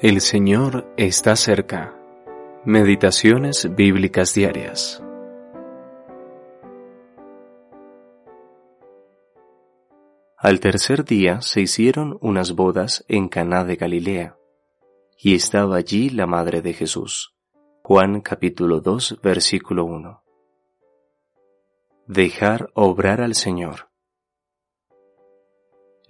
El Señor está cerca. Meditaciones bíblicas diarias. Al tercer día se hicieron unas bodas en Caná de Galilea, y estaba allí la madre de Jesús. Juan capítulo 2 versículo 1. Dejar obrar al Señor.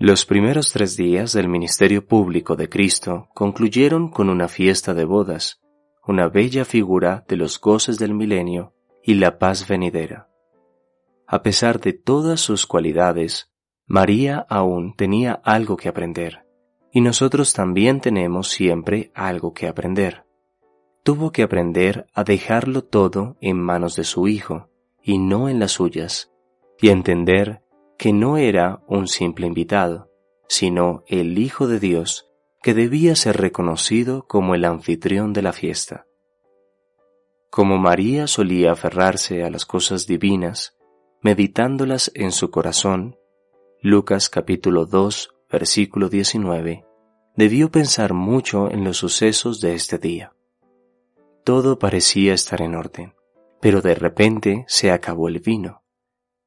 Los primeros tres días del ministerio público de Cristo concluyeron con una fiesta de bodas, una bella figura de los goces del milenio y la paz venidera. A pesar de todas sus cualidades, María aún tenía algo que aprender, y nosotros también tenemos siempre algo que aprender. Tuvo que aprender a dejarlo todo en manos de su Hijo, y no en las suyas, y entender que no era un simple invitado, sino el Hijo de Dios, que debía ser reconocido como el anfitrión de la fiesta. Como María solía aferrarse a las cosas divinas, meditándolas en su corazón, Lucas capítulo 2, versículo 19, debió pensar mucho en los sucesos de este día. Todo parecía estar en orden, pero de repente se acabó el vino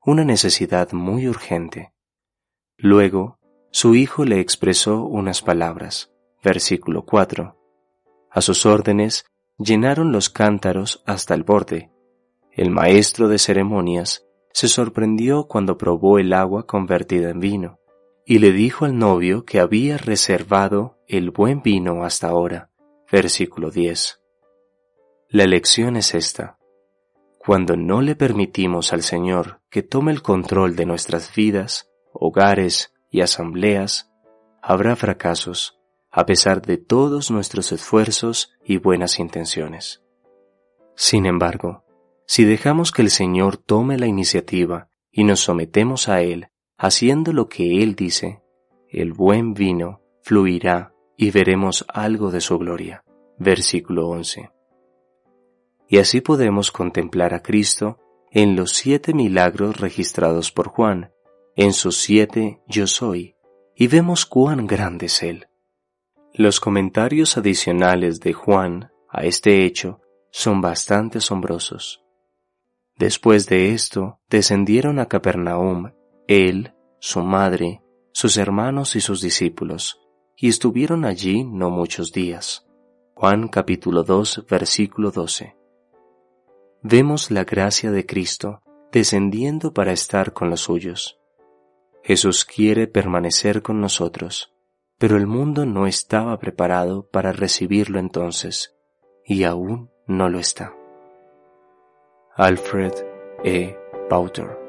una necesidad muy urgente. Luego, su hijo le expresó unas palabras. Versículo 4. A sus órdenes llenaron los cántaros hasta el borde. El maestro de ceremonias se sorprendió cuando probó el agua convertida en vino, y le dijo al novio que había reservado el buen vino hasta ahora. Versículo 10. La lección es esta. Cuando no le permitimos al Señor que tome el control de nuestras vidas, hogares y asambleas, habrá fracasos, a pesar de todos nuestros esfuerzos y buenas intenciones. Sin embargo, si dejamos que el Señor tome la iniciativa y nos sometemos a Él, haciendo lo que Él dice, el buen vino fluirá y veremos algo de su gloria. Versículo 11 y así podemos contemplar a Cristo en los siete milagros registrados por Juan, en sus siete yo soy, y vemos cuán grande es Él. Los comentarios adicionales de Juan a este hecho son bastante asombrosos. Después de esto, descendieron a Capernaum, él, su madre, sus hermanos y sus discípulos, y estuvieron allí no muchos días. Juan capítulo 2 versículo 12 vemos la gracia de Cristo descendiendo para estar con los suyos. Jesús quiere permanecer con nosotros, pero el mundo no estaba preparado para recibirlo entonces, y aún no lo está. Alfred E. Bauter